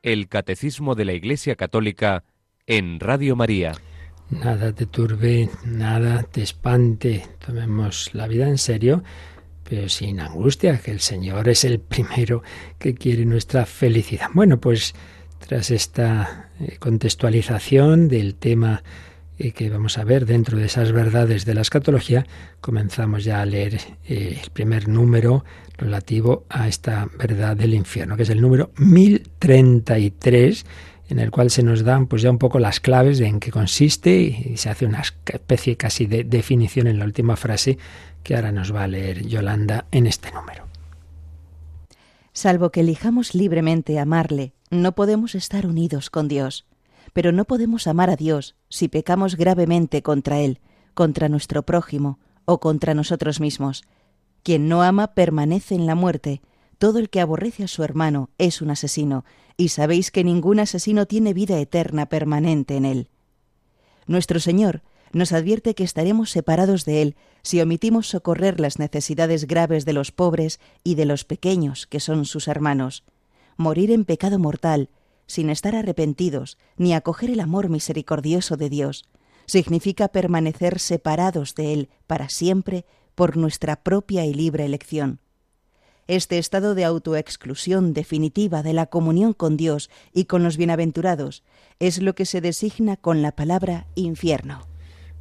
El Catecismo de la Iglesia Católica en Radio María. Nada te turbe, nada te espante. Tomemos la vida en serio, pero sin angustia, que el Señor es el primero que quiere nuestra felicidad. Bueno, pues tras esta eh, contextualización del tema eh, que vamos a ver dentro de esas verdades de la escatología, comenzamos ya a leer eh, el primer número relativo a esta verdad del infierno, que es el número 1033, en el cual se nos dan pues ya un poco las claves de en qué consiste y se hace una especie casi de definición en la última frase que ahora nos va a leer Yolanda en este número. Salvo que elijamos libremente amarle, no podemos estar unidos con Dios pero no podemos amar a Dios si pecamos gravemente contra Él, contra nuestro prójimo o contra nosotros mismos. Quien no ama permanece en la muerte. Todo el que aborrece a su hermano es un asesino, y sabéis que ningún asesino tiene vida eterna permanente en él. Nuestro Señor nos advierte que estaremos separados de Él si omitimos socorrer las necesidades graves de los pobres y de los pequeños, que son sus hermanos. Morir en pecado mortal, sin estar arrepentidos ni acoger el amor misericordioso de Dios, significa permanecer separados de Él para siempre por nuestra propia y libre elección. Este estado de autoexclusión definitiva de la comunión con Dios y con los bienaventurados es lo que se designa con la palabra infierno.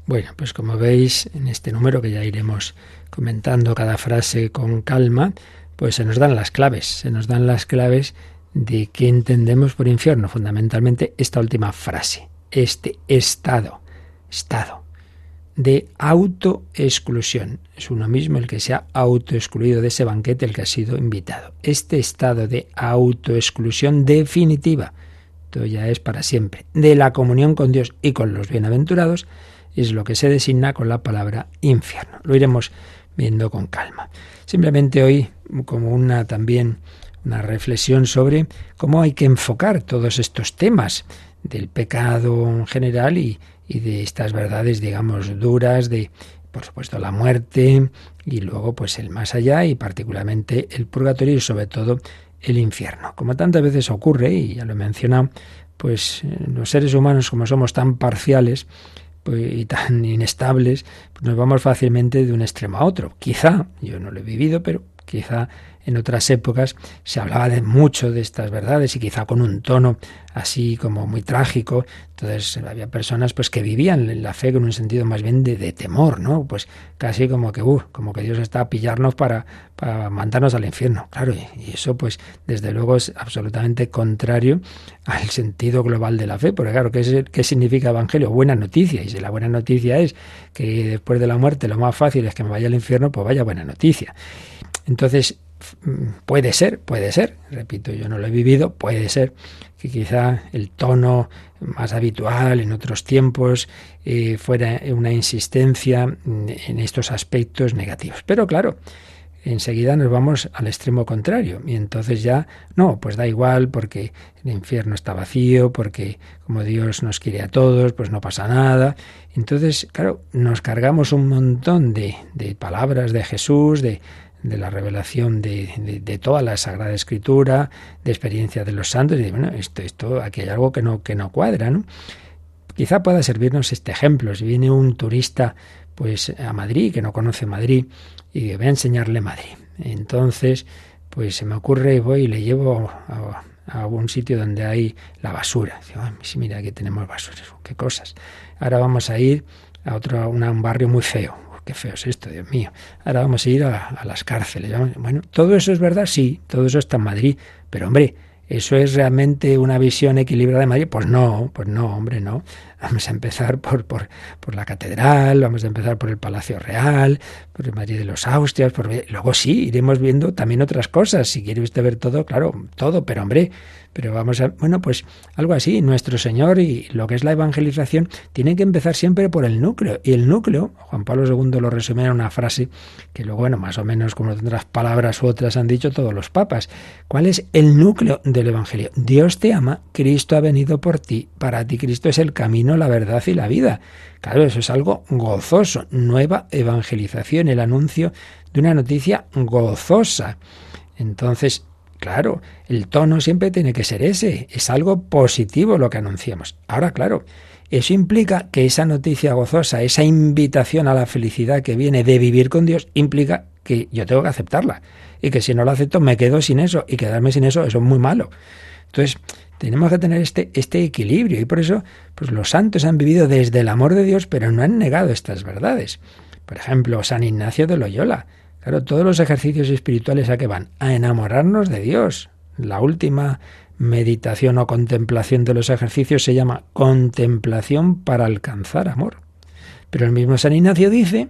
Bueno, pues como veis en este número que ya iremos comentando cada frase con calma, pues se nos dan las claves, se nos dan las claves de qué entendemos por infierno, fundamentalmente esta última frase, este estado, estado de autoexclusión. Es uno mismo el que se ha autoexcluido de ese banquete, el que ha sido invitado. Este estado de autoexclusión definitiva, esto ya es para siempre, de la comunión con Dios y con los bienaventurados, es lo que se designa con la palabra infierno. Lo iremos viendo con calma. Simplemente hoy, como una también una reflexión sobre cómo hay que enfocar todos estos temas del pecado en general y, y de estas verdades, digamos, duras de, por supuesto, la muerte y luego, pues, el más allá y particularmente el purgatorio y sobre todo el infierno. Como tantas veces ocurre, y ya lo he mencionado, pues los seres humanos, como somos tan parciales, pues, y tan inestables, nos vamos fácilmente de un extremo a otro. Quizá, yo no lo he vivido, pero quizá en otras épocas se hablaba de mucho de estas verdades y quizá con un tono así como muy trágico. Entonces había personas pues que vivían la fe con un sentido más bien de, temor, ¿no? Pues casi como que, uh, como que Dios está a pillarnos para, para mandarnos al infierno. Claro, y, eso pues desde luego es absolutamente contrario al sentido global de la fe. Porque claro, ¿qué, ¿qué significa evangelio? Buena noticia. Y si la buena noticia es que después de la muerte lo más fácil es que me vaya al infierno, pues vaya buena noticia. Entonces, puede ser, puede ser, repito, yo no lo he vivido, puede ser que quizá el tono más habitual en otros tiempos eh, fuera una insistencia en estos aspectos negativos. Pero claro, enseguida nos vamos al extremo contrario y entonces ya no, pues da igual porque el infierno está vacío, porque como Dios nos quiere a todos, pues no pasa nada. Entonces, claro, nos cargamos un montón de, de palabras de Jesús, de, de la revelación de, de, toda la Sagrada Escritura, de experiencia de los santos, y bueno, esto, esto, aquí hay algo que no, que no cuadra, ¿no? Quizá pueda servirnos este ejemplo. Si viene un turista pues a Madrid, que no conoce Madrid, y voy a enseñarle Madrid. Entonces, pues se me ocurre, voy y le llevo a, algún sitio donde hay la basura. Digo, sí, mira, aquí tenemos basura, qué cosas. Ahora vamos a ir a otro, a un barrio muy feo, qué feo es esto, Dios mío. Ahora vamos a ir a, las cárceles. Bueno, todo eso es verdad, sí, todo eso está en Madrid, pero hombre, ¿Eso es realmente una visión equilibrada de Madrid? Pues no, pues no, hombre, no. Vamos a empezar por, por, por la catedral, vamos a empezar por el Palacio Real, por el Madrid de los Austrias, luego sí, iremos viendo también otras cosas. Si quiere usted ver todo, claro, todo, pero hombre, pero vamos a, bueno, pues algo así, nuestro Señor y lo que es la evangelización tiene que empezar siempre por el núcleo. Y el núcleo, Juan Pablo II lo resume en una frase que luego, bueno, más o menos como otras palabras u otras han dicho todos los papas. ¿Cuál es el núcleo del Evangelio? Dios te ama, Cristo ha venido por ti, para ti Cristo es el camino, la verdad y la vida. Claro, eso es algo gozoso, nueva evangelización, el anuncio de una noticia gozosa. Entonces, Claro, el tono siempre tiene que ser ese, es algo positivo lo que anunciamos. Ahora, claro, eso implica que esa noticia gozosa, esa invitación a la felicidad que viene de vivir con Dios, implica que yo tengo que aceptarla y que si no la acepto me quedo sin eso y quedarme sin eso, eso es muy malo. Entonces, tenemos que tener este, este equilibrio y por eso pues los santos han vivido desde el amor de Dios, pero no han negado estas verdades. Por ejemplo, San Ignacio de Loyola, Claro, todos los ejercicios espirituales a qué van? A enamorarnos de Dios. La última meditación o contemplación de los ejercicios se llama contemplación para alcanzar amor. Pero el mismo San Ignacio dice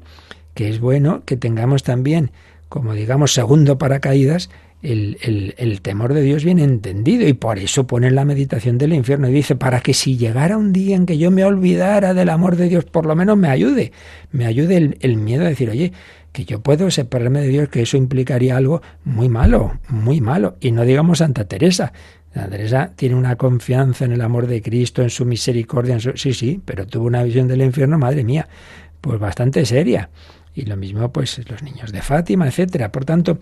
que es bueno que tengamos también como digamos segundo paracaídas, el, el, temor de Dios bien entendido y por eso pone la meditación del infierno y dice, para que si llegara un día en que yo me olvidara del amor de Dios, por lo menos me ayude, me ayude el, el miedo a decir, oye, que yo puedo separarme de Dios, que eso implicaría algo muy malo, muy malo. Y no digamos Santa Teresa. Santa Teresa tiene una confianza en el amor de Cristo, en su misericordia, en su... sí, sí, pero tuvo una visión del infierno, madre mía, pues bastante seria. Y lo mismo, pues, los niños de Fátima, etcétera. Por tanto,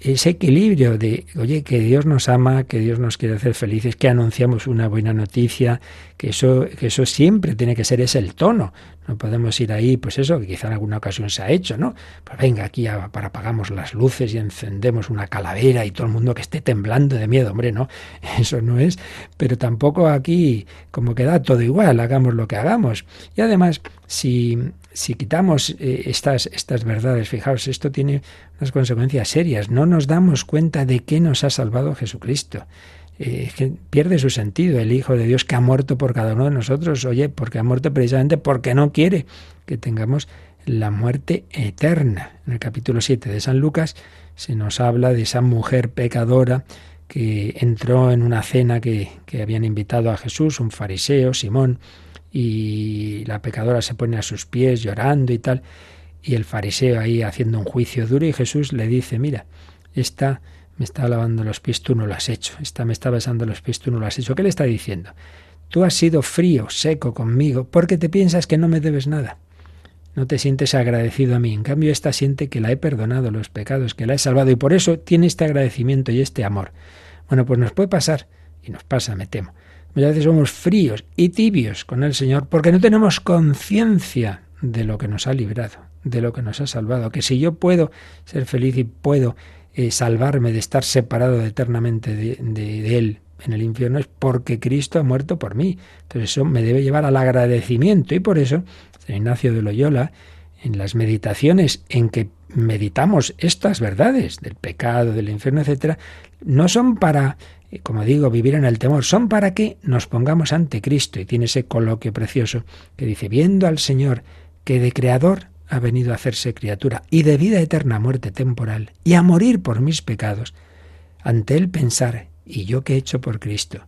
ese equilibrio de, oye, que Dios nos ama, que Dios nos quiere hacer felices, que anunciamos una buena noticia, que eso, que eso siempre tiene que ser ese el tono. No podemos ir ahí, pues eso, que quizá en alguna ocasión se ha hecho, ¿no? Pues venga, aquí para apagamos las luces y encendemos una calavera y todo el mundo que esté temblando de miedo, hombre, no, eso no es. Pero tampoco aquí como que da todo igual, hagamos lo que hagamos. Y además, si si quitamos eh, estas, estas verdades, fijaos, esto tiene unas consecuencias serias. No nos damos cuenta de qué nos ha salvado Jesucristo. Eh, pierde su sentido el Hijo de Dios que ha muerto por cada uno de nosotros. Oye, porque ha muerto precisamente porque no quiere que tengamos la muerte eterna. En el capítulo 7 de San Lucas se nos habla de esa mujer pecadora que entró en una cena que, que habían invitado a Jesús, un fariseo, Simón, y la pecadora se pone a sus pies llorando y tal, y el fariseo ahí haciendo un juicio duro y Jesús le dice, mira, esta me está lavando los pies, tú no lo has hecho, esta me está besando los pies, tú no lo has hecho. ¿Qué le está diciendo? Tú has sido frío, seco conmigo, porque te piensas que no me debes nada. No te sientes agradecido a mí. En cambio, esta siente que la he perdonado los pecados, que la he salvado, y por eso tiene este agradecimiento y este amor. Bueno, pues nos puede pasar, y nos pasa, me temo, Muchas veces somos fríos y tibios con el Señor porque no tenemos conciencia de lo que nos ha librado, de lo que nos ha salvado. Que si yo puedo ser feliz y puedo eh, salvarme de estar separado eternamente de, Él en el infierno es porque Cristo ha muerto por mí. Entonces eso me debe llevar al agradecimiento y por eso San Ignacio de Loyola, en las meditaciones en que meditamos estas verdades del pecado, del infierno, etcétera, no son para como digo, vivir en el temor, son para que nos pongamos ante Cristo. Y tiene ese coloquio precioso que dice, viendo al Señor que de creador ha venido a hacerse criatura y de vida eterna muerte temporal y a morir por mis pecados, ante él pensar, ¿y yo qué he hecho por Cristo?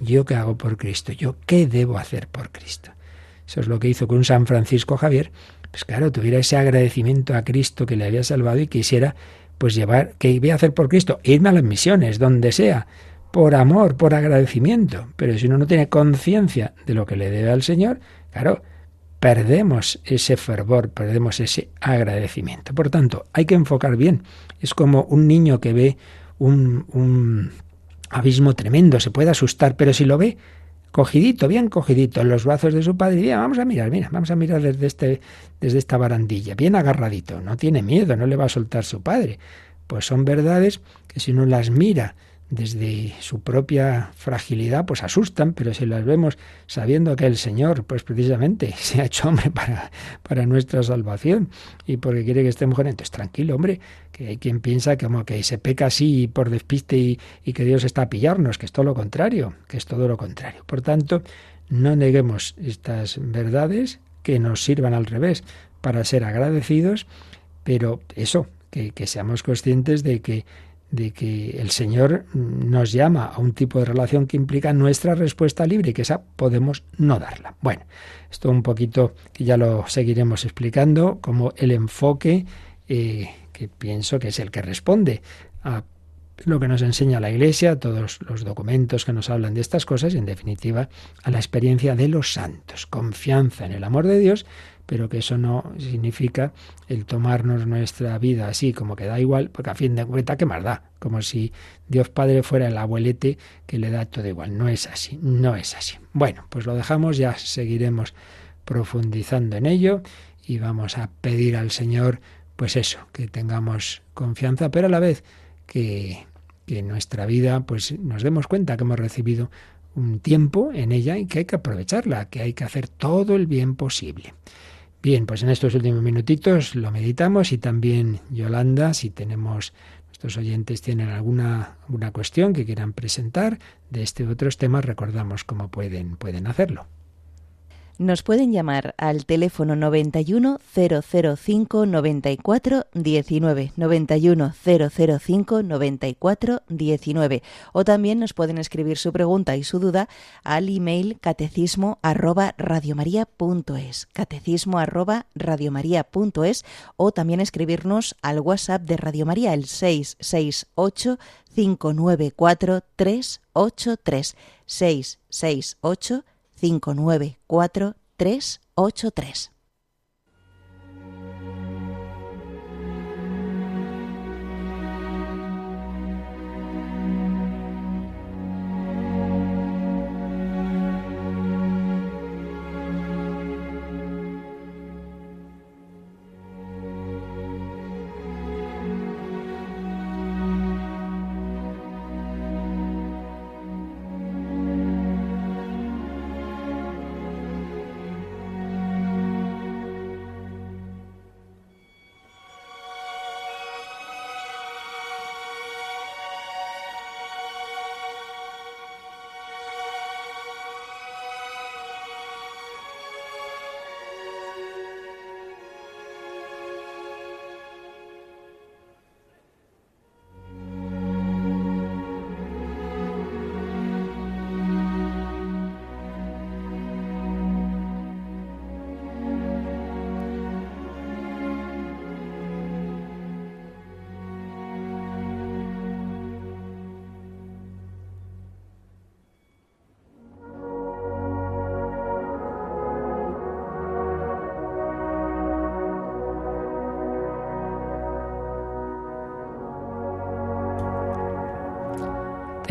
¿Yo qué hago por Cristo? ¿Yo qué debo hacer por Cristo? Eso es lo que hizo con San Francisco Javier. Pues claro, tuviera ese agradecimiento a Cristo que le había salvado y quisiera pues llevar, ¿qué voy a hacer por Cristo? Irme a las misiones, donde sea, por amor, por agradecimiento. Pero si uno no tiene conciencia de lo que le debe al Señor, claro, perdemos ese fervor, perdemos ese agradecimiento. Por tanto, hay que enfocar bien. Es como un niño que ve un, abismo tremendo, se puede asustar, pero si lo ve cogidito, bien cogidito, en los brazos de su padre, y vamos a mirar, mira, vamos a mirar desde, este, desde esta barandilla, bien agarradito, no tiene miedo, no le va a soltar su padre. Pues son verdades que si uno las mira desde su propia fragilidad, pues asustan, pero si las vemos sabiendo que el Señor, pues precisamente se ha hecho hombre para, para nuestra salvación y porque quiere que estemos con entonces tranquilo, hombre, que hay quien piensa que como que se peca así por despiste y, que Dios está a pillarnos, que es todo lo contrario, que es todo lo contrario. Por tanto, no neguemos estas verdades que nos sirvan al revés para ser agradecidos, pero eso, que, que seamos conscientes de que de que el Señor nos llama a un tipo de relación que implica nuestra respuesta libre que esa podemos no darla. Bueno, esto un poquito que ya lo seguiremos explicando como el enfoque eh, que pienso que es el que responde a lo que nos enseña la Iglesia, todos los documentos que nos hablan de estas cosas y en definitiva a la experiencia de los santos, confianza en el amor de Dios pero que eso no significa el tomarnos nuestra vida así como que da igual, porque a fin de cuentas, ¿qué más da? Como si Dios Padre fuera el abuelete que le da todo igual. No es así, no es así. Bueno, pues lo dejamos, ya seguiremos profundizando en ello y vamos a pedir al Señor, pues eso, que tengamos confianza, pero a la vez que, que nuestra vida pues nos demos cuenta que hemos recibido un tiempo en ella y que hay que aprovecharla, que hay que hacer todo el bien posible. Bien, pues en estos últimos minutitos lo meditamos y también Yolanda, si tenemos nuestros oyentes tienen alguna, cuestión que quieran presentar de este u otros temas, recordamos cómo pueden, pueden hacerlo. Nos pueden llamar al teléfono 91 005 94 19 91 005 94 19 o también nos pueden escribir su pregunta y su duda al email catecismo arroba radiomaria.es catecismo arroba radiomaria.es o también escribirnos al WhatsApp de Radio María el 668 594 383 668 594 383.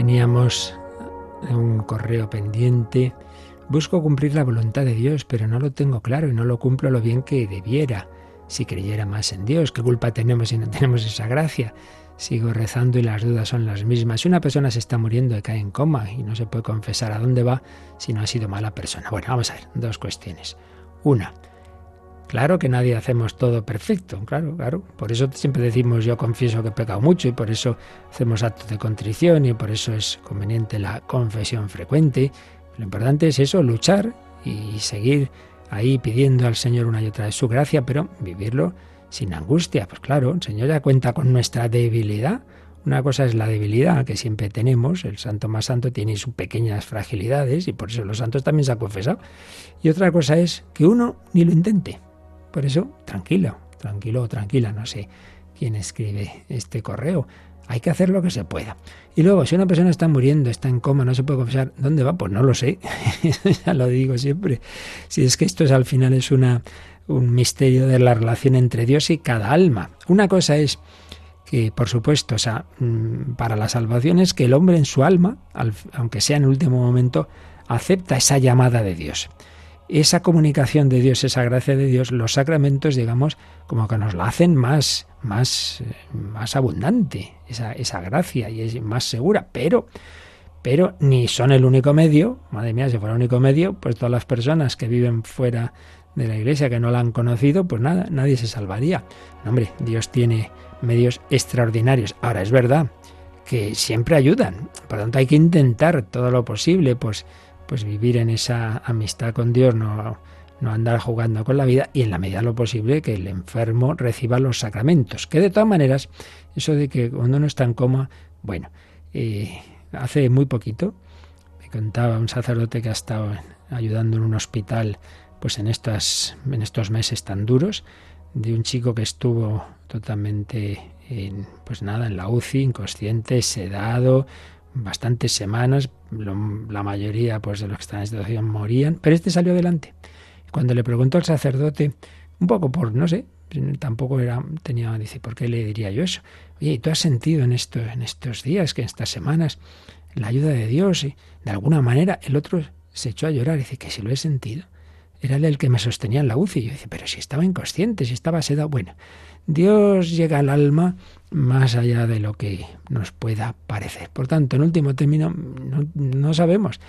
Teníamos un correo pendiente. Busco cumplir la voluntad de Dios, pero no lo tengo claro y no lo cumplo lo bien que debiera. Si creyera más en Dios, ¿qué culpa tenemos si no tenemos esa gracia? Sigo rezando y las dudas son las mismas. Si una persona se está muriendo y cae en coma y no se puede confesar a dónde va si no ha sido mala persona. Bueno, vamos a ver, dos cuestiones. Una, Claro que nadie hacemos todo perfecto, claro, claro. Por eso siempre decimos yo confieso que he pecado mucho y por eso hacemos actos de contrición y por eso es conveniente la confesión frecuente. Lo importante es eso, luchar y seguir ahí pidiendo al Señor una y otra vez su gracia, pero vivirlo sin angustia. Pues claro, el Señor ya cuenta con nuestra debilidad. Una cosa es la debilidad que siempre tenemos, el santo más santo tiene sus pequeñas fragilidades y por eso los santos también se han confesado. Y otra cosa es que uno ni lo intente. Por eso, tranquilo, tranquilo tranquila, no sé quién escribe este correo. Hay que hacer lo que se pueda. Y luego, si una persona está muriendo, está en coma, no se puede confesar, ¿dónde va? Pues no lo sé. ya lo digo siempre. Si es que esto es al final es una, un misterio de la relación entre Dios y cada alma. Una cosa es que, por supuesto, o sea, mm, para la salvación es que el hombre en su alma, aunque sea en último momento, acepta esa llamada de Dios esa comunicación de Dios, esa gracia de Dios, los sacramentos, digamos, como que nos la hacen más, más, más abundante, esa, gracia, y es más segura, pero, pero ni son el único medio, madre mía, si fuera el único medio, pues todas las personas que viven fuera de la iglesia, que no la han conocido, pues nada, nadie se salvaría. hombre, Dios tiene medios extraordinarios. Ahora, es verdad que siempre ayudan, por lo tanto hay que intentar todo lo posible, pues pues vivir en esa amistad con Dios, no, no andar jugando con la vida y en la medida de lo posible que el enfermo reciba los sacramentos. Que de todas maneras, eso de que cuando uno está en coma, bueno, eh, hace muy poquito me contaba un sacerdote que ha estado ayudando en un hospital pues en estas en estos meses tan duros de un chico que estuvo totalmente en, pues nada en la UCI inconsciente sedado bastantes semanas, la mayoría pues, de los que están en situación morían, pero este salió adelante. Cuando le preguntó al sacerdote, un poco por, no sé, tampoco era, tenía, dice, ¿por qué le diría yo eso? Oye, ¿tú has sentido en, en estos días, que en estas semanas, la ayuda de Dios? Y de alguna manera el otro se echó a llorar y dice, que si lo he sentido. Era él el que me sostenía en la UCI. Yo dice, pero si estaba inconsciente, si estaba sedado. Bueno, Dios llega al alma más allá de lo que nos pueda parecer. Por tanto, en último término, no, sabemos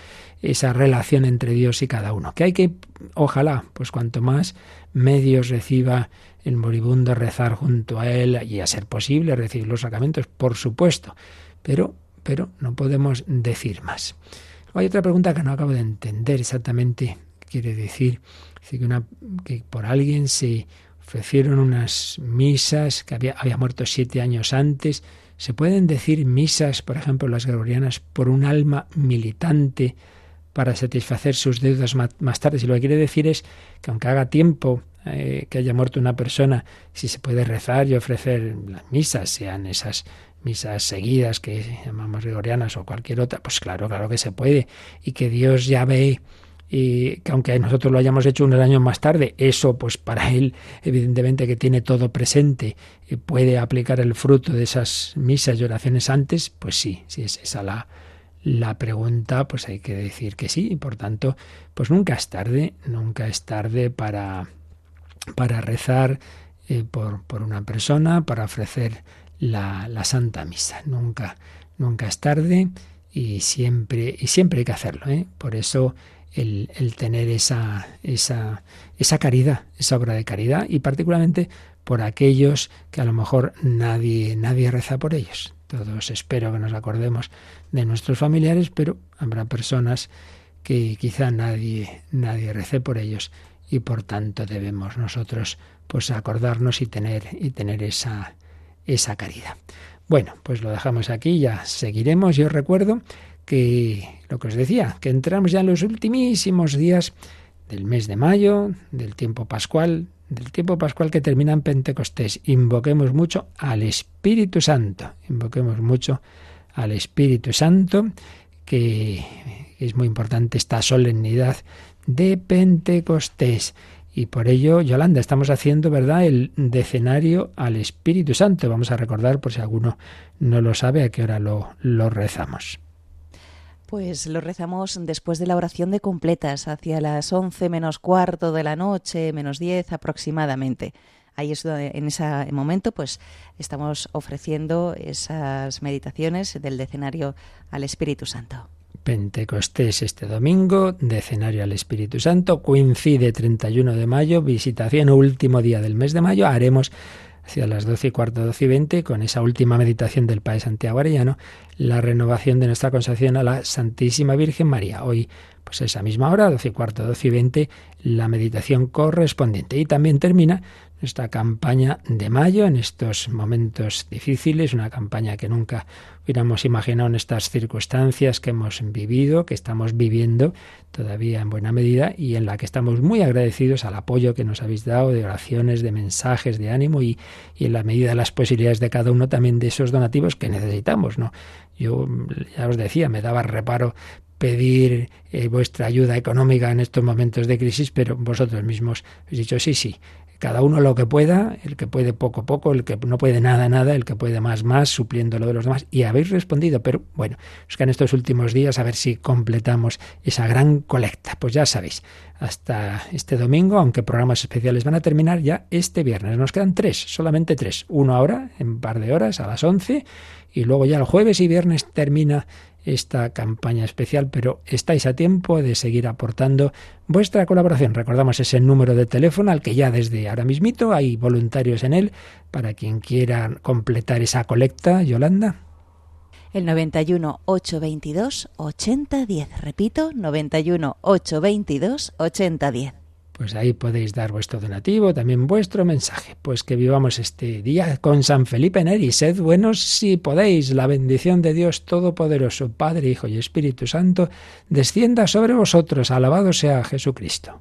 esa relación entre Dios y cada uno. Que hay que, ojalá, pues cuanto más medios reciba el moribundo rezar junto a él y a ser posible recibir los sacramentos, por supuesto. Pero, pero no podemos decir más. Hay otra pregunta que no acabo de entender exactamente quiere decir, que, por alguien se ofrecieron unas misas que había, había muerto siete años antes. Se pueden decir misas, por ejemplo, las gregorianas, por un alma militante para satisfacer sus deudas más tarde. Si lo que quiere decir es que aunque haga tiempo eh, que haya muerto una persona, si se puede rezar y ofrecer las misas, sean esas misas seguidas que llamamos gregorianas o cualquier otra, pues claro, claro que se puede. Y que Dios ya ve y que aunque nosotros lo hayamos hecho unos años más tarde, eso pues para él evidentemente que tiene todo presente y puede aplicar el fruto de esas misas y oraciones antes, pues sí, si es esa la, la pregunta, pues hay que decir que sí, y por tanto, pues nunca es tarde, nunca es tarde para, para rezar eh, por, por, una persona, para ofrecer la, la Santa Misa, nunca, nunca es tarde y siempre, y siempre hay que hacerlo, ¿eh? por eso el, tener esa, esa, esa caridad, esa obra de caridad, y particularmente por aquellos que a lo mejor nadie, nadie reza por ellos. Todos espero que nos acordemos de nuestros familiares, pero habrá personas que quizá nadie, nadie rece por ellos y por tanto debemos nosotros pues acordarnos y tener, y tener esa, esa caridad. Bueno, pues lo dejamos aquí, ya seguiremos. Yo recuerdo que lo que os decía, que entramos ya en los ultimísimos días del mes de mayo, del tiempo pascual, del tiempo pascual que termina en Pentecostés. Invoquemos mucho al Espíritu Santo, invoquemos mucho al Espíritu Santo, que es muy importante esta solemnidad de Pentecostés. Y por ello, Yolanda, estamos haciendo, ¿verdad?, el decenario al Espíritu Santo. Vamos a recordar, por si alguno no lo sabe, a qué hora lo, lo rezamos. Pues lo rezamos después de la oración de completas, hacia las once menos cuarto de la noche, menos diez aproximadamente. Ahí es donde, en ese momento, pues estamos ofreciendo esas meditaciones del decenario al Espíritu Santo. Pentecostés este domingo, decenario al Espíritu Santo, coincide 31 de mayo, visitación último día del mes de mayo, haremos hacia las doce y cuarto, doce y veinte, con esa última meditación del Padre Santiago Arellano, la renovación de nuestra consagración a la Santísima Virgen María. Hoy, pues esa misma hora, doce y cuarto, doce y veinte, la meditación correspondiente. Y también termina nuestra campaña de mayo en estos momentos difíciles, una campaña que nunca hubiéramos imaginado en estas circunstancias que hemos vivido, que estamos viviendo todavía en buena medida y en la que estamos muy agradecidos al apoyo que nos habéis dado de oraciones, de mensajes, de ánimo y, y en la medida de las posibilidades de cada uno también de esos donativos que necesitamos, ¿no? Yo ya os decía, me daba reparo pedir eh, vuestra ayuda económica en estos momentos de crisis, pero vosotros mismos habéis dicho sí, sí, cada uno lo que pueda, el que puede poco poco, el que no puede nada nada, el que puede más más, supliendo lo de los demás. Y habéis respondido, pero bueno, que en estos últimos días a ver si completamos esa gran colecta. Pues ya sabéis, hasta este domingo, aunque programas especiales van a terminar ya este viernes. Nos quedan tres, solamente tres. Uno ahora, en un par de horas, a las once, y luego ya el jueves y viernes termina esta campaña especial, pero estáis a tiempo de seguir aportando vuestra colaboración. Recordamos ese número de teléfono al que ya desde ahora mismito hay voluntarios en él para quien quiera completar esa colecta, Yolanda. El 91 822 8010. Repito, 91 822 8010 pues ahí podéis dar vuestro donativo, también vuestro mensaje. Pues que vivamos este día con San Felipe Neri. Sed buenos si podéis. La bendición de Dios Todopoderoso, Padre, Hijo y Espíritu Santo, descienda sobre vosotros. Alabado sea Jesucristo.